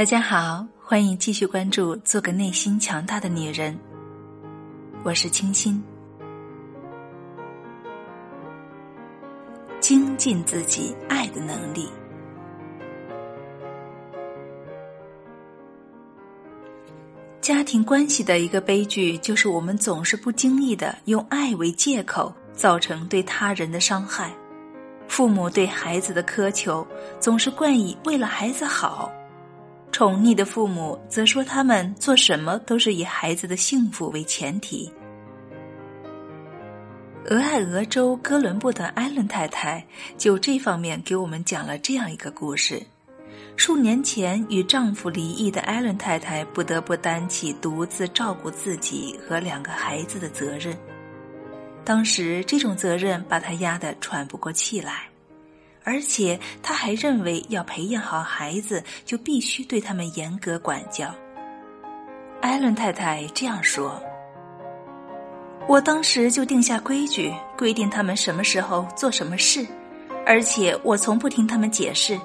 大家好，欢迎继续关注《做个内心强大的女人》，我是清新。精进自己爱的能力。家庭关系的一个悲剧，就是我们总是不经意的用爱为借口，造成对他人的伤害。父母对孩子的苛求，总是冠以为了孩子好；宠溺的父母则说他们做什么都是以孩子的幸福为前提。俄亥俄州哥伦布的艾伦太太就这方面给我们讲了这样一个故事。数年前与丈夫离异的艾伦太太不得不担起独自照顾自己和两个孩子的责任。当时这种责任把她压得喘不过气来，而且他还认为要培养好孩子，就必须对他们严格管教。艾伦太太这样说：“我当时就定下规矩，规定他们什么时候做什么事，而且我从不听他们解释。”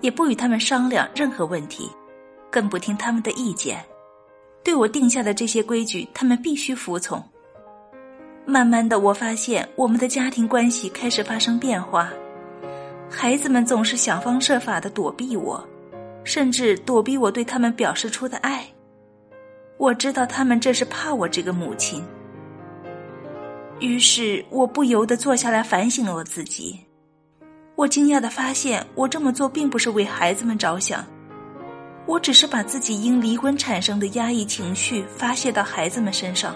也不与他们商量任何问题，更不听他们的意见。对我定下的这些规矩，他们必须服从。慢慢的，我发现我们的家庭关系开始发生变化。孩子们总是想方设法的躲避我，甚至躲避我对他们表示出的爱。我知道他们这是怕我这个母亲。于是，我不由得坐下来反省了我自己。我惊讶的发现，我这么做并不是为孩子们着想，我只是把自己因离婚产生的压抑情绪发泄到孩子们身上，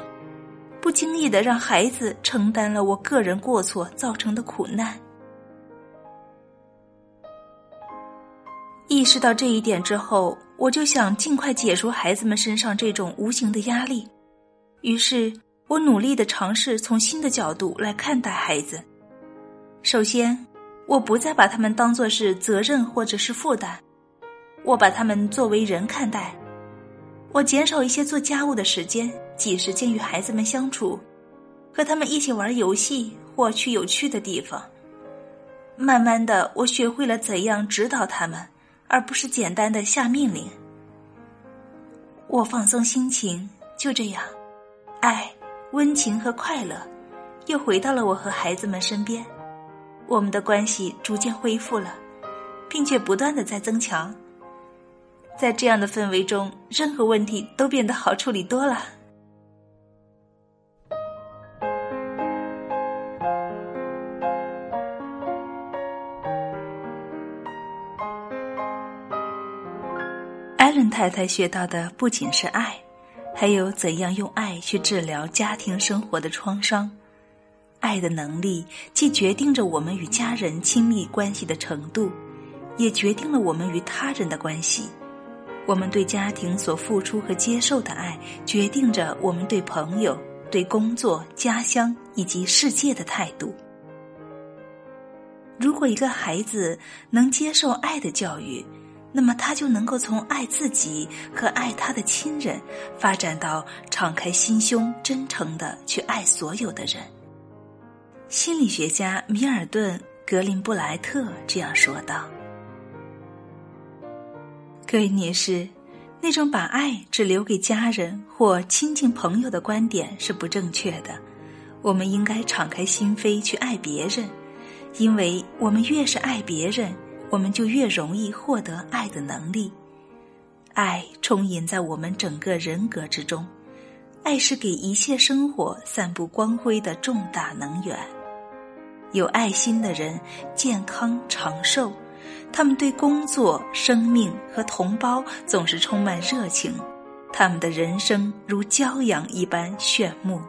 不经意的让孩子承担了我个人过错造成的苦难。意识到这一点之后，我就想尽快解除孩子们身上这种无形的压力，于是我努力的尝试从新的角度来看待孩子，首先。我不再把他们当作是责任或者是负担，我把他们作为人看待。我减少一些做家务的时间，挤时间与孩子们相处，和他们一起玩游戏或去有趣的地方。慢慢的，我学会了怎样指导他们，而不是简单的下命令。我放松心情，就这样，爱、温情和快乐又回到了我和孩子们身边。我们的关系逐渐恢复了，并且不断的在增强。在这样的氛围中，任何问题都变得好处理多了。艾伦太太学到的不仅是爱，还有怎样用爱去治疗家庭生活的创伤。爱的能力既决定着我们与家人亲密关系的程度，也决定了我们与他人的关系。我们对家庭所付出和接受的爱，决定着我们对朋友、对工作、家乡以及世界的态度。如果一个孩子能接受爱的教育，那么他就能够从爱自己和爱他的亲人，发展到敞开心胸、真诚的去爱所有的人。心理学家米尔顿·格林布莱特这样说道：“各位女士，那种把爱只留给家人或亲近朋友的观点是不正确的。我们应该敞开心扉去爱别人，因为我们越是爱别人，我们就越容易获得爱的能力。爱充盈在我们整个人格之中，爱是给一切生活散布光辉的重大能源。”有爱心的人健康长寿，他们对工作、生命和同胞总是充满热情，他们的人生如骄阳一般炫目。